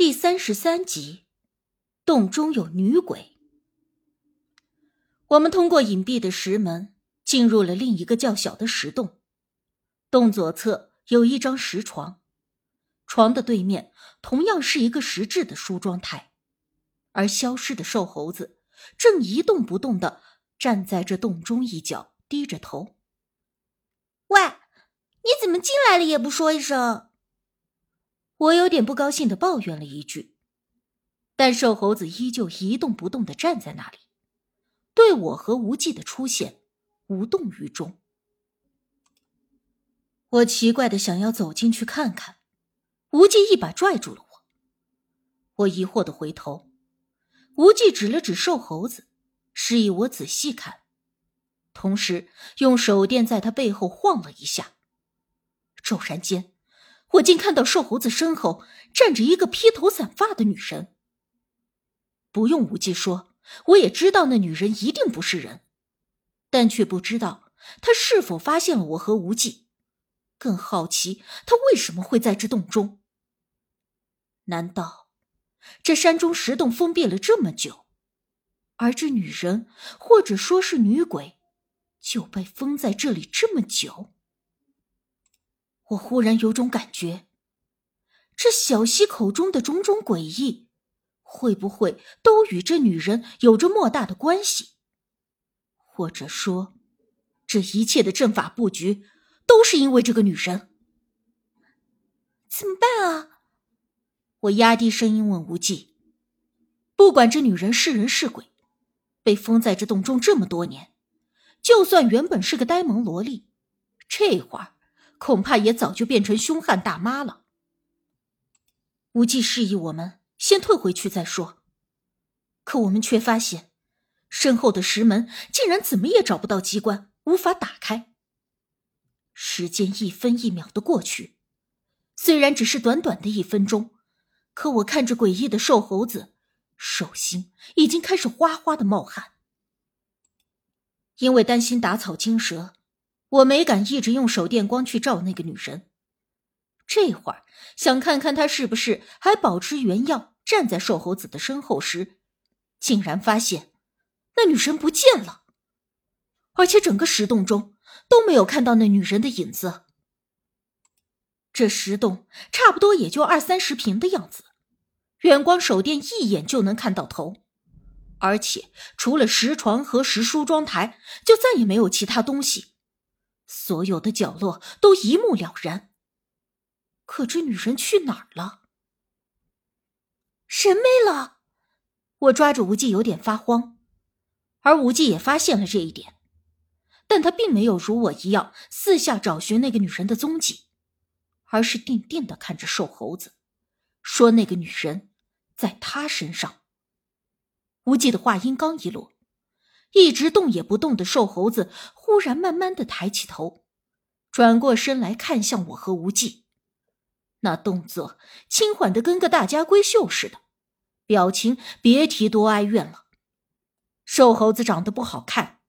第三十三集，洞中有女鬼。我们通过隐蔽的石门进入了另一个较小的石洞。洞左侧有一张石床，床的对面同样是一个石质的梳妆台，而消失的瘦猴子正一动不动的站在这洞中一角，低着头。喂，你怎么进来了也不说一声？我有点不高兴的抱怨了一句，但瘦猴子依旧一动不动的站在那里，对我和无忌的出现无动于衷。我奇怪的想要走进去看看，无忌一把拽住了我。我疑惑的回头，无忌指了指瘦猴子，示意我仔细看，同时用手电在他背后晃了一下，骤然间。我竟看到瘦猴子身后站着一个披头散发的女人。不用无忌说，我也知道那女人一定不是人，但却不知道她是否发现了我和无忌，更好奇她为什么会在这洞中。难道这山中石洞封闭了这么久，而这女人或者说是女鬼，就被封在这里这么久？我忽然有种感觉，这小溪口中的种种诡异，会不会都与这女人有着莫大的关系？或者说，这一切的阵法布局都是因为这个女人？怎么办啊？我压低声音问无忌：“不管这女人是人是鬼，被封在这洞中这么多年，就算原本是个呆萌萝莉，这会儿……”恐怕也早就变成凶悍大妈了。无忌示意我们先退回去再说，可我们却发现身后的石门竟然怎么也找不到机关，无法打开。时间一分一秒的过去，虽然只是短短的一分钟，可我看着诡异的瘦猴子，手心已经开始哗哗的冒汗。因为担心打草惊蛇。我没敢一直用手电光去照那个女人，这会儿想看看她是不是还保持原样，站在瘦猴子的身后时，竟然发现那女神不见了，而且整个石洞中都没有看到那女人的影子。这石洞差不多也就二三十平的样子，远光手电一眼就能看到头，而且除了石床和石梳妆台，就再也没有其他东西。所有的角落都一目了然，可这女人去哪儿了？人没了！我抓着无忌有点发慌，而无忌也发现了这一点，但他并没有如我一样四下找寻那个女人的踪迹，而是定定的看着瘦猴子，说：“那个女人在他身上。”无忌的话音刚一落。一直动也不动的瘦猴子忽然慢慢的抬起头，转过身来看向我和无忌，那动作轻缓的跟个大家闺秀似的，表情别提多哀怨了。瘦猴子长得不好看，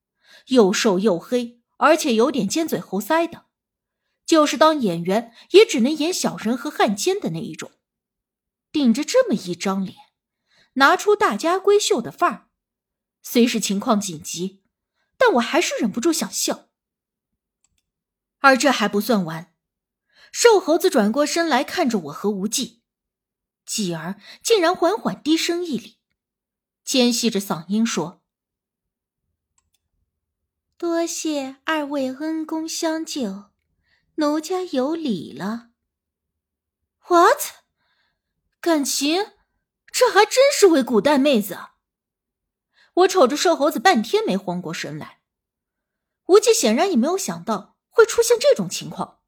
又瘦又黑，而且有点尖嘴猴腮的，就是当演员也只能演小人和汉奸的那一种。顶着这么一张脸，拿出大家闺秀的范儿。虽是情况紧急，但我还是忍不住想笑。而这还不算完，瘦猴子转过身来看着我和无忌，继而竟然缓缓低声一礼，尖细着嗓音说：“多谢二位恩公相救，奴家有礼了。” What？感情这还真是位古代妹子。我瞅着瘦猴子，半天没缓过神来。无忌显然也没有想到会出现这种情况，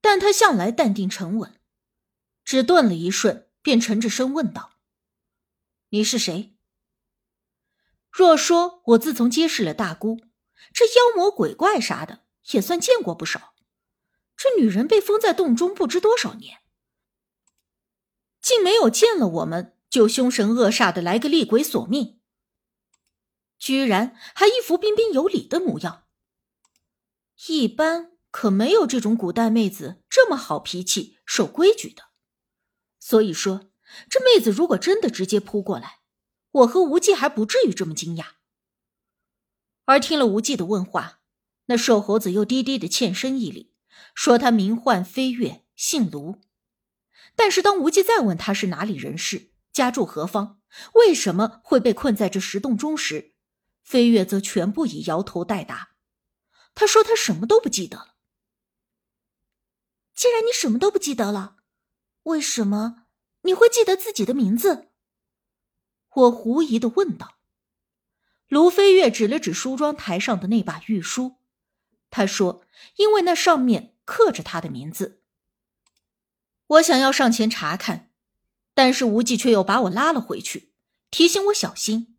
但他向来淡定沉稳，只顿了一瞬，便沉着声问道：“你是谁？”若说我自从结识了大姑，这妖魔鬼怪啥的也算见过不少，这女人被封在洞中不知多少年，竟没有见了我们。就凶神恶煞的来个厉鬼索命，居然还一副彬彬有礼的模样。一般可没有这种古代妹子这么好脾气、守规矩的，所以说，这妹子如果真的直接扑过来，我和无忌还不至于这么惊讶。而听了无忌的问话，那瘦猴子又低低的欠身一礼，说他名唤飞跃，姓卢。但是当无忌再问他是哪里人士，家住何方，为什么会被困在这石洞中时，飞跃则全部以摇头代答。他说他什么都不记得了。既然你什么都不记得了，为什么你会记得自己的名字？我狐疑的问道。卢飞跃指了指梳妆台上的那把玉梳，他说：“因为那上面刻着他的名字。”我想要上前查看，但是无忌却又把我拉了回去，提醒我小心。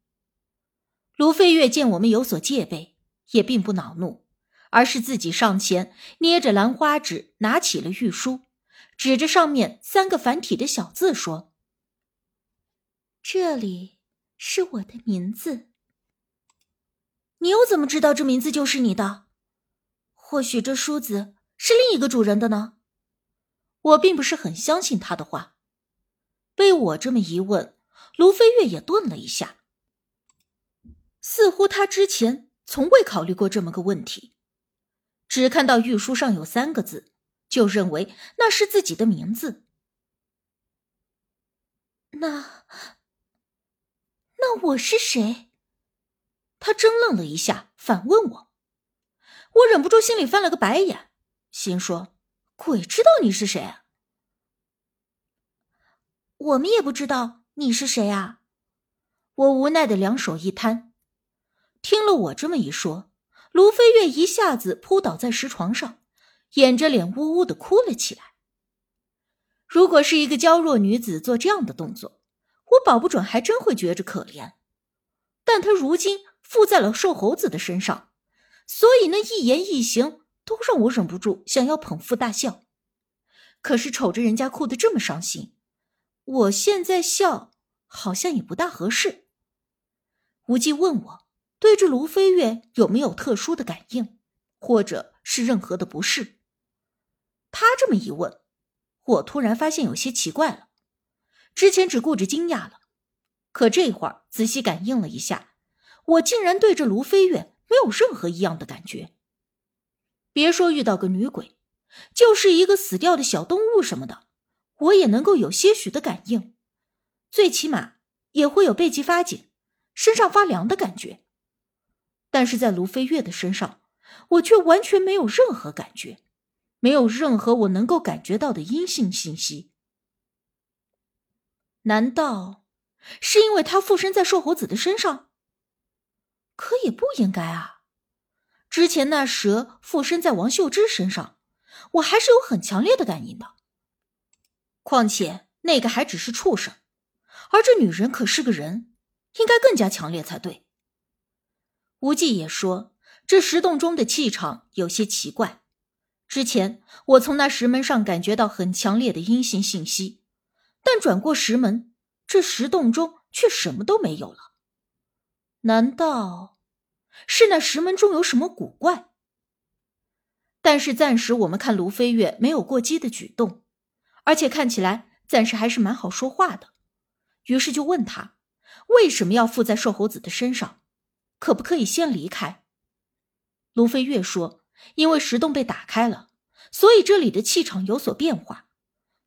卢飞跃见我们有所戒备，也并不恼怒，而是自己上前捏着兰花指，拿起了玉书，指着上面三个繁体的小字说：“这里是我的名字。”你又怎么知道这名字就是你的？或许这梳子是另一个主人的呢？我并不是很相信他的话。被我这么一问，卢飞跃也顿了一下，似乎他之前从未考虑过这么个问题，只看到玉书上有三个字，就认为那是自己的名字。那……那我是谁？他怔愣了一下，反问我。我忍不住心里翻了个白眼，心说：“鬼知道你是谁啊？”我们也不知道你是谁啊！我无奈的两手一摊。听了我这么一说，卢飞跃一下子扑倒在石床上，掩着脸呜呜的哭了起来。如果是一个娇弱女子做这样的动作，我保不准还真会觉着可怜。但她如今……附在了瘦猴子的身上，所以那一言一行都让我忍不住想要捧腹大笑。可是瞅着人家哭得这么伤心，我现在笑好像也不大合适。无忌问我对这卢飞跃有没有特殊的感应，或者是任何的不适。他这么一问，我突然发现有些奇怪了。之前只顾着惊讶了，可这会儿仔细感应了一下。我竟然对着卢飞跃没有任何异样的感觉。别说遇到个女鬼，就是一个死掉的小动物什么的，我也能够有些许的感应，最起码也会有背脊发紧、身上发凉的感觉。但是在卢飞跃的身上，我却完全没有任何感觉，没有任何我能够感觉到的阴性信息。难道是因为他附身在瘦猴子的身上？可也不应该啊！之前那蛇附身在王秀芝身上，我还是有很强烈的感应的。况且那个还只是畜生，而这女人可是个人，应该更加强烈才对。无忌也说，这石洞中的气场有些奇怪。之前我从那石门上感觉到很强烈的阴性信息，但转过石门，这石洞中却什么都没有了。难道是那石门中有什么古怪？但是暂时我们看卢飞跃没有过激的举动，而且看起来暂时还是蛮好说话的，于是就问他为什么要附在瘦猴子的身上，可不可以先离开？卢飞跃说：“因为石洞被打开了，所以这里的气场有所变化，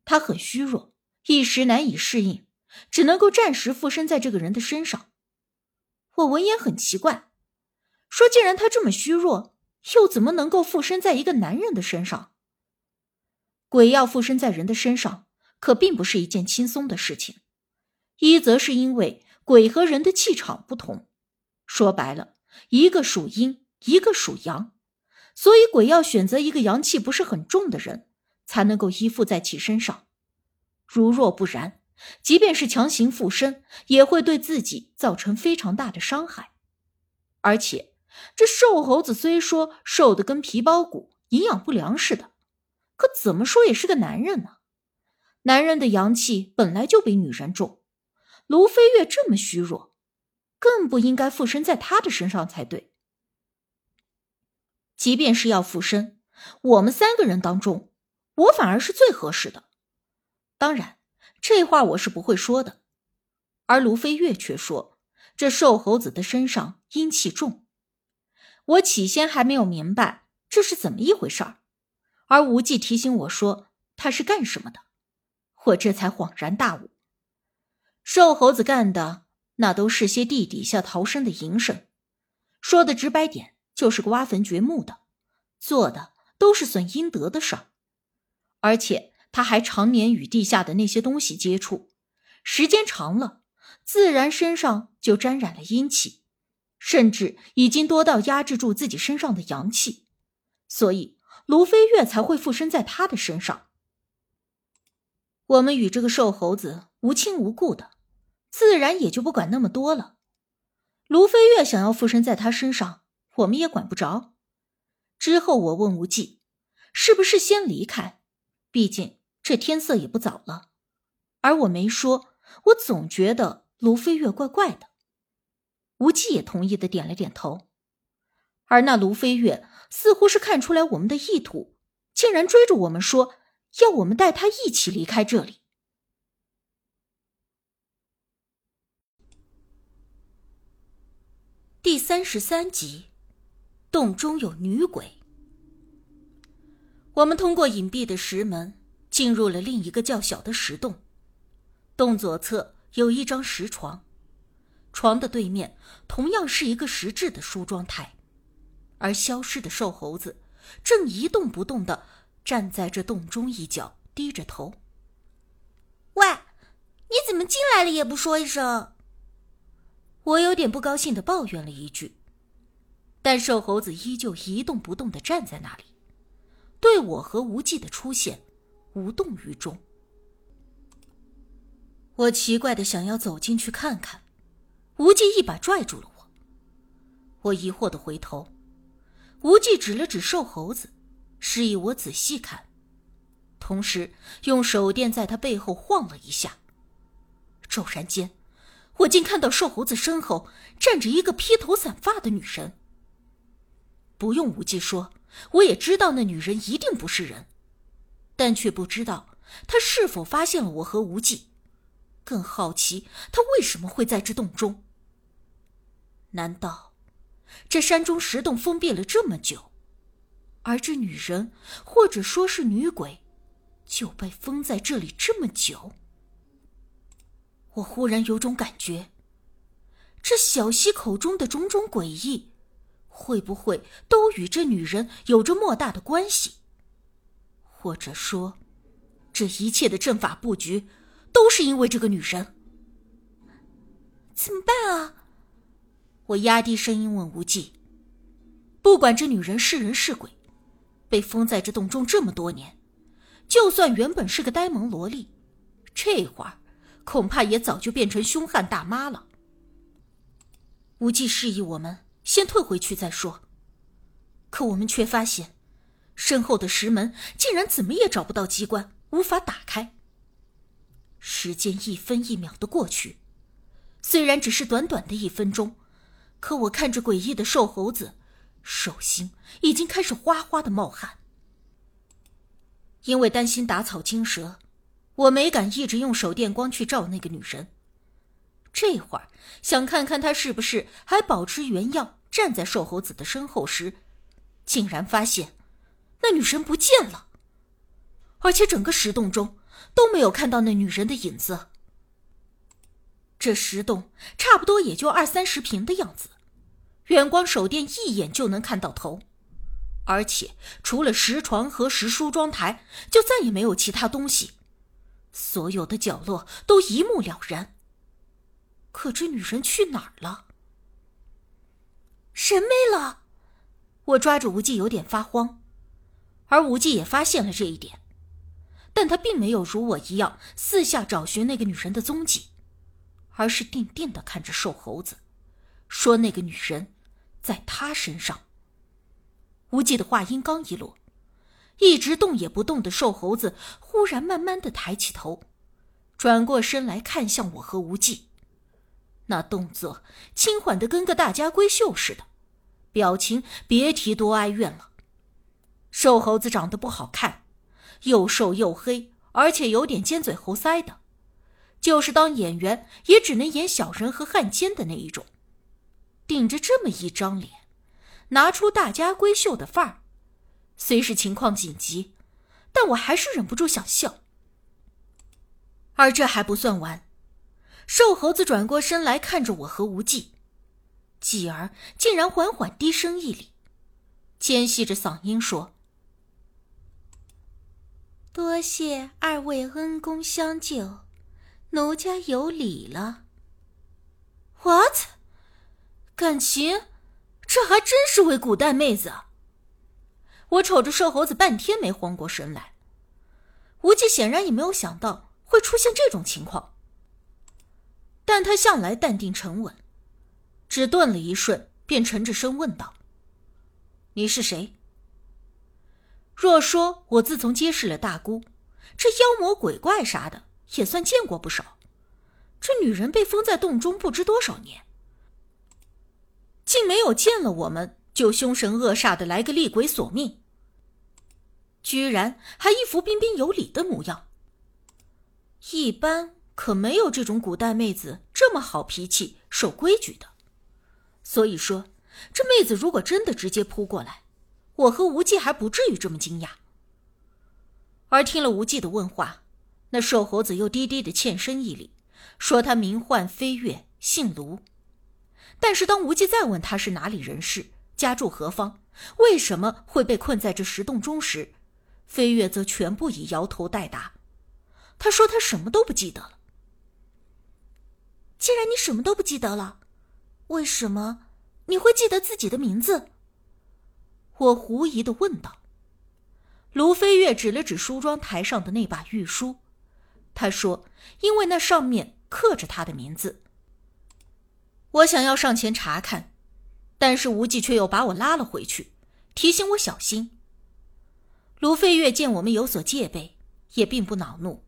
他很虚弱，一时难以适应，只能够暂时附身在这个人的身上。”我闻言很奇怪，说：“既然他这么虚弱，又怎么能够附身在一个男人的身上？鬼要附身在人的身上，可并不是一件轻松的事情。一则是因为鬼和人的气场不同，说白了，一个属阴，一个属阳，所以鬼要选择一个阳气不是很重的人，才能够依附在其身上。如若不然。”即便是强行附身，也会对自己造成非常大的伤害。而且，这瘦猴子虽说瘦的跟皮包骨、营养不良似的，可怎么说也是个男人呢？男人的阳气本来就比女人重，卢飞跃这么虚弱，更不应该附身在他的身上才对。即便是要附身，我们三个人当中，我反而是最合适的。当然。这话我是不会说的。而卢飞月却说，这瘦猴子的身上阴气重。我起先还没有明白这是怎么一回事儿，而无忌提醒我说他是干什么的，我这才恍然大悟。瘦猴子干的那都是些地底下逃生的营生，说的直白点就是个挖坟掘墓的，做的都是损阴德的事儿。而且他还常年与地下的那些东西接触，时间长了，自然身上就沾染了阴气。甚至已经多到压制住自己身上的阳气，所以卢飞跃才会附身在他的身上。我们与这个瘦猴子无亲无故的，自然也就不管那么多了。卢飞跃想要附身在他身上，我们也管不着。之后我问无忌，是不是先离开？毕竟这天色也不早了。而我没说，我总觉得卢飞跃怪怪的。无忌也同意的点了点头，而那卢飞跃似乎是看出来我们的意图，竟然追着我们说要我们带他一起离开这里。第三十三集，洞中有女鬼。我们通过隐蔽的石门进入了另一个较小的石洞，洞左侧有一张石床。床的对面同样是一个石质的梳妆台，而消失的瘦猴子正一动不动的站在这洞中一角，低着头。喂，你怎么进来了也不说一声？我有点不高兴的抱怨了一句，但瘦猴子依旧一动不动的站在那里，对我和无忌的出现无动于衷。我奇怪的想要走进去看看。无忌一把拽住了我，我疑惑的回头，无忌指了指瘦猴子，示意我仔细看，同时用手电在他背后晃了一下。骤然间，我竟看到瘦猴子身后站着一个披头散发的女人。不用无忌说，我也知道那女人一定不是人，但却不知道她是否发现了我和无忌，更好奇她为什么会在这洞中。难道这山中石洞封闭了这么久，而这女人或者说是女鬼，就被封在这里这么久？我忽然有种感觉，这小溪口中的种种诡异，会不会都与这女人有着莫大的关系？或者说，这一切的阵法布局，都是因为这个女人？怎么办啊？我压低声音问无忌：“不管这女人是人是鬼，被封在这洞中这么多年，就算原本是个呆萌萝莉，这会儿恐怕也早就变成凶悍大妈了。”无忌示意我们先退回去再说，可我们却发现，身后的石门竟然怎么也找不到机关，无法打开。时间一分一秒的过去，虽然只是短短的一分钟。可我看着诡异的瘦猴子，手心已经开始哗哗的冒汗。因为担心打草惊蛇，我没敢一直用手电光去照那个女人。这会儿想看看她是不是还保持原样，站在瘦猴子的身后时，竟然发现那女神不见了，而且整个石洞中都没有看到那女人的影子。这石洞差不多也就二三十平的样子，远光手电一眼就能看到头，而且除了石床和石梳妆台，就再也没有其他东西，所有的角落都一目了然。可这女人去哪儿了？人没了！我抓住无忌有点发慌，而无忌也发现了这一点，但他并没有如我一样四下找寻那个女人的踪迹。而是定定的看着瘦猴子，说：“那个女人，在他身上。”无忌的话音刚一落，一直动也不动的瘦猴子忽然慢慢的抬起头，转过身来看向我和无忌，那动作轻缓的跟个大家闺秀似的，表情别提多哀怨了。瘦猴子长得不好看，又瘦又黑，而且有点尖嘴猴腮的。就是当演员也只能演小人和汉奸的那一种，顶着这么一张脸，拿出大家闺秀的范儿。虽是情况紧急，但我还是忍不住想笑。而这还不算完，瘦猴子转过身来看着我和无忌，继而竟然缓缓低声一礼，尖细着嗓音说。多谢二位恩公相救，奴家有礼了。What？感情这还真是位古代妹子啊。我瞅着瘦猴子半天没慌过神来，无忌显然也没有想到会出现这种情况，但他向来淡定沉稳，只顿了一瞬，便沉着声问道：“你是谁？”若说我自从结识了大姑，这妖魔鬼怪啥的也算见过不少。这女人被封在洞中不知多少年，竟没有见了我们就凶神恶煞的来个厉鬼索命，居然还一副彬彬有礼的模样。一般可没有这种古代妹子这么好脾气、守规矩的。所以说，这妹子如果真的直接扑过来，我和无忌还不至于这么惊讶，而听了无忌的问话，那瘦猴子又低低的欠身一礼，说他名唤飞跃，姓卢。但是当无忌再问他是哪里人士，家住何方，为什么会被困在这石洞中时，飞跃则全部以摇头代答。他说他什么都不记得了。既然你什么都不记得了，为什么你会记得自己的名字？我狐疑的问道：“卢飞跃指了指梳妆台上的那把玉梳，他说：‘因为那上面刻着他的名字。’我想要上前查看，但是无忌却又把我拉了回去，提醒我小心。卢飞月见我们有所戒备，也并不恼怒，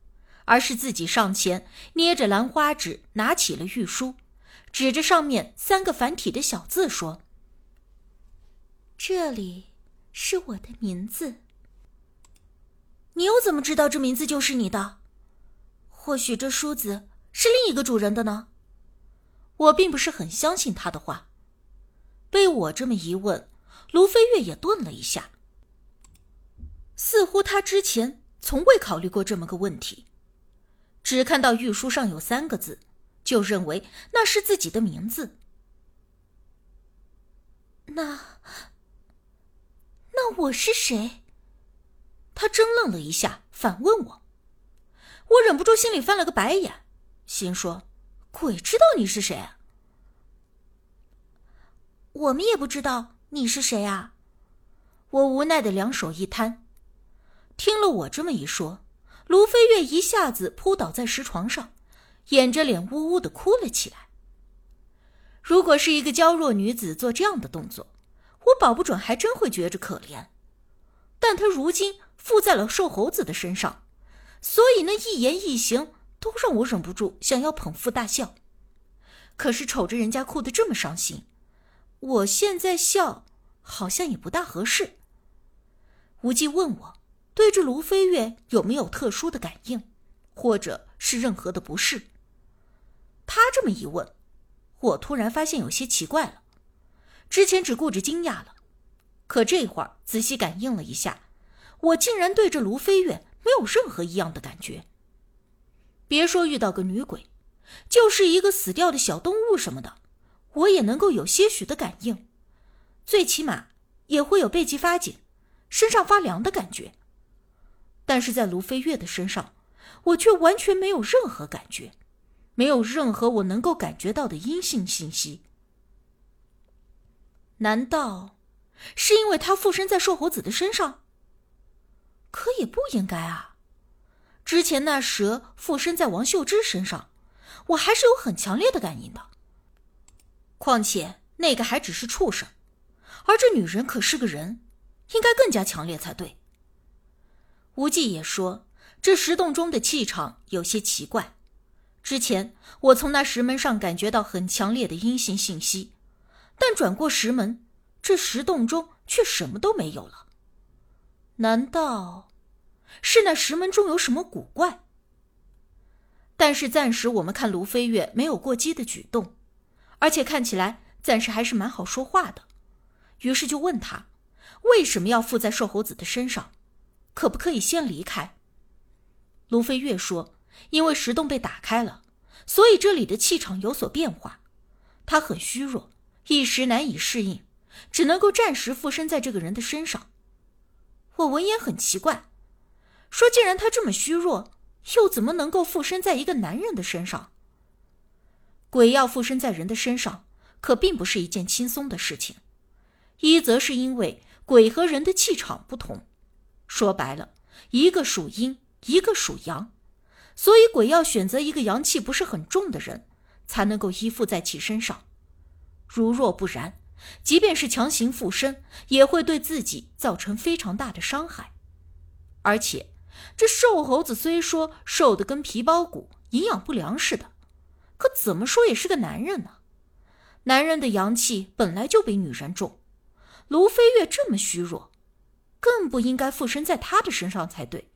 而是自己上前捏着兰花指，拿起了玉书，指着上面三个繁体的小字说。”这里是我的名字。你又怎么知道这名字就是你的？或许这梳子是另一个主人的呢？我并不是很相信他的话。被我这么一问，卢飞跃也顿了一下，似乎他之前从未考虑过这么个问题，只看到玉书上有三个字，就认为那是自己的名字。那。那我是谁？他怔愣了一下，反问我。我忍不住心里翻了个白眼，心说：“鬼知道你是谁？”我们也不知道你是谁啊！我无奈的两手一摊。听了我这么一说，卢飞跃一下子扑倒在石床上，掩着脸呜呜的哭了起来。如果是一个娇弱女子做这样的动作，我保不准还真会觉着可怜，但她如今附在了瘦猴子的身上，所以那一言一行都让我忍不住想要捧腹大笑。可是瞅着人家哭得这么伤心，我现在笑好像也不大合适。无忌问我，对着卢飞跃有没有特殊的感应，或者是任何的不适？他这么一问，我突然发现有些奇怪了。之前只顾着惊讶了，可这会儿仔细感应了一下，我竟然对着卢飞跃没有任何异样的感觉。别说遇到个女鬼，就是一个死掉的小动物什么的，我也能够有些许的感应，最起码也会有背脊发紧、身上发凉的感觉。但是在卢飞跃的身上，我却完全没有任何感觉，没有任何我能够感觉到的阴性信息。难道是因为他附身在瘦猴子的身上？可也不应该啊！之前那蛇附身在王秀芝身上，我还是有很强烈的感应的。况且那个还只是畜生，而这女人可是个人，应该更加强烈才对。无忌也说，这石洞中的气场有些奇怪。之前我从那石门上感觉到很强烈的阴性信息。但转过石门，这石洞中却什么都没有了。难道是那石门中有什么古怪？但是暂时我们看卢飞月没有过激的举动，而且看起来暂时还是蛮好说话的，于是就问他为什么要附在瘦猴子的身上，可不可以先离开？卢飞月说：“因为石洞被打开了，所以这里的气场有所变化，他很虚弱，一时难以适应，只能够暂时附身在这个人的身上。”我闻言很奇怪，说：“既然他这么虚弱。”又怎么能够附身在一个男人的身上？鬼要附身在人的身上，可并不是一件轻松的事情。一则是因为鬼和人的气场不同，说白了，一个属阴，一个属阳，所以鬼要选择一个阳气不是很重的人，才能够依附在其身上。如若不然，即便是强行附身，也会对自己造成非常大的伤害，而且。这瘦猴子虽说瘦的跟皮包骨、营养不良似的，可怎么说也是个男人呢？男人的阳气本来就比女人重，卢飞跃这么虚弱，更不应该附身在他的身上才对。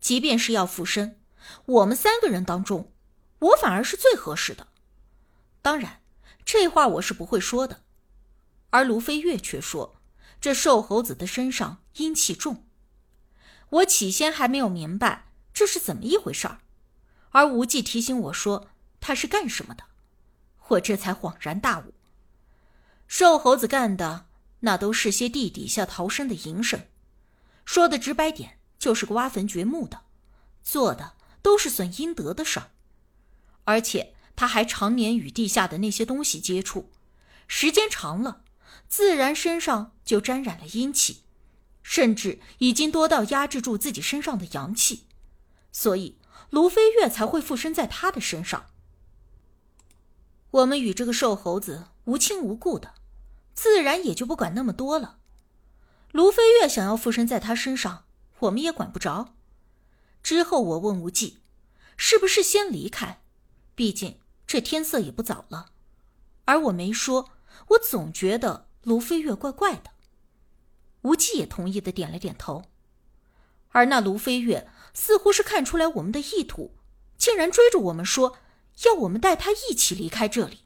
即便是要附身，我们三个人当中，我反而是最合适的。当然，这话我是不会说的。而卢飞跃却说，这瘦猴子的身上阴气重。我起先还没有明白这是怎么一回事儿，而无忌提醒我说他是干什么的，我这才恍然大悟。瘦猴子干的那都是些地底下逃生的营生，说的直白点就是个挖坟掘墓的，做的都是损阴德的事儿。而且他还常年与地下的那些东西接触，时间长了，自然身上就沾染了阴气。甚至已经多到压制住自己身上的阳气，所以卢飞跃才会附身在他的身上。我们与这个瘦猴子无亲无故的，自然也就不管那么多了。卢飞跃想要附身在他身上，我们也管不着。之后我问无忌，是不是先离开？毕竟这天色也不早了。而我没说，我总觉得卢飞跃怪怪的。无忌也同意的点了点头，而那卢飞跃似乎是看出来我们的意图，竟然追着我们说要我们带他一起离开这里。